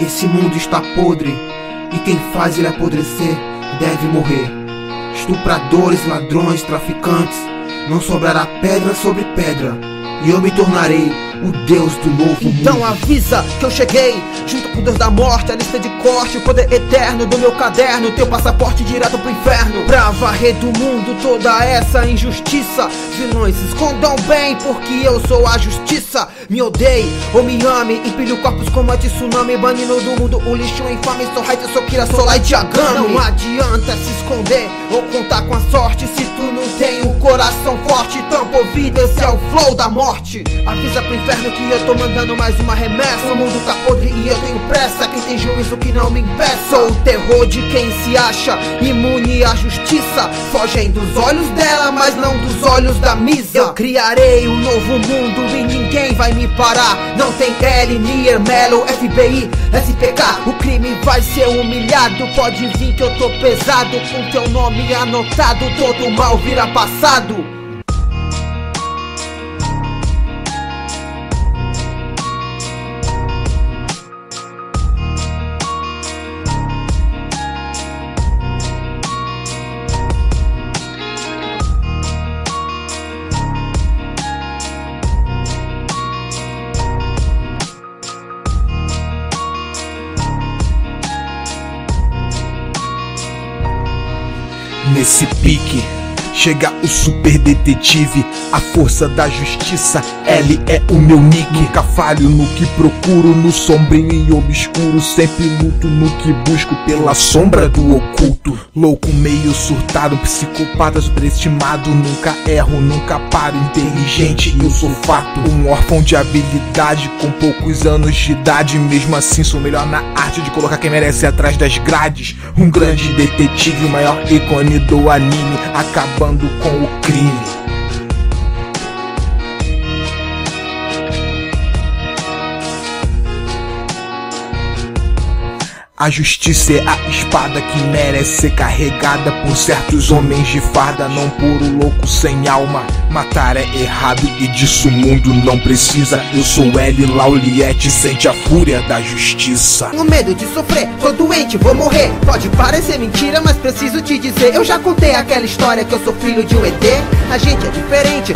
Esse mundo está podre e quem faz ele apodrecer deve morrer. Estupradores, ladrões, traficantes, não sobrará pedra sobre pedra e eu me tornarei o Deus do novo Então mundo. avisa que eu cheguei, junto com o Deus da morte, a lista de corte, o poder eterno do meu caderno, teu passaporte direto pro inferno. Pra varrer do mundo toda essa injustiça, vilões escondam bem, porque eu sou a justiça. Me odeie ou me ame, empilho corpos como a tsunami, banindo do mundo o lixo infame, sou Raita, sou Kira, sou Light Yagami. Não adianta se esconder ou contar com a sorte, se tu não tem o coração forte, tampa ouvido, esse é o flow da morte. Avisa pro inferno que eu tô mandando mais uma remessa. O mundo tá podre e eu tenho pressa. Quem tem juízo que não me impeça. Sou o terror de quem se acha imune à justiça. Fogem dos olhos dela, mas não dos olhos da misa. Eu criarei um novo mundo e ninguém vai me parar. Não tem L, Nier, Melo, FBI, SPK. O crime vai ser humilhado. Pode vir que eu tô pesado. Com teu nome anotado, todo mal vira passado. Nesse pique chega o super detetive, a força da justiça. L é o meu nick. Nunca falho no que procuro, no sombrio e obscuro. Sempre luto no que busco pela sombra do oculto. Louco, meio surtado, psicopata superestimado. Nunca erro, nunca paro. Inteligente, eu sou fato. Um órfão de habilidade com poucos anos de idade. Mesmo assim, sou melhor na arte de colocar quem merece atrás das grades. Um grande detetive, o maior ícone do anime, acabando com o crime. A justiça é a espada que merece ser carregada por certos homens de farda, não por o louco sem alma. Matar é errado e disso o mundo não precisa. Eu sou L. Lauliette, sente a fúria da justiça. Tenho medo de sofrer, tô doente, vou morrer. Pode parecer mentira, mas preciso te dizer. Eu já contei aquela história que eu sou filho de um ET. A gente é diferente,